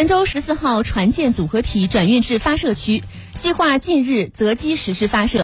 神舟十四号船舰组合体转运至发射区计划近日择机实施发射。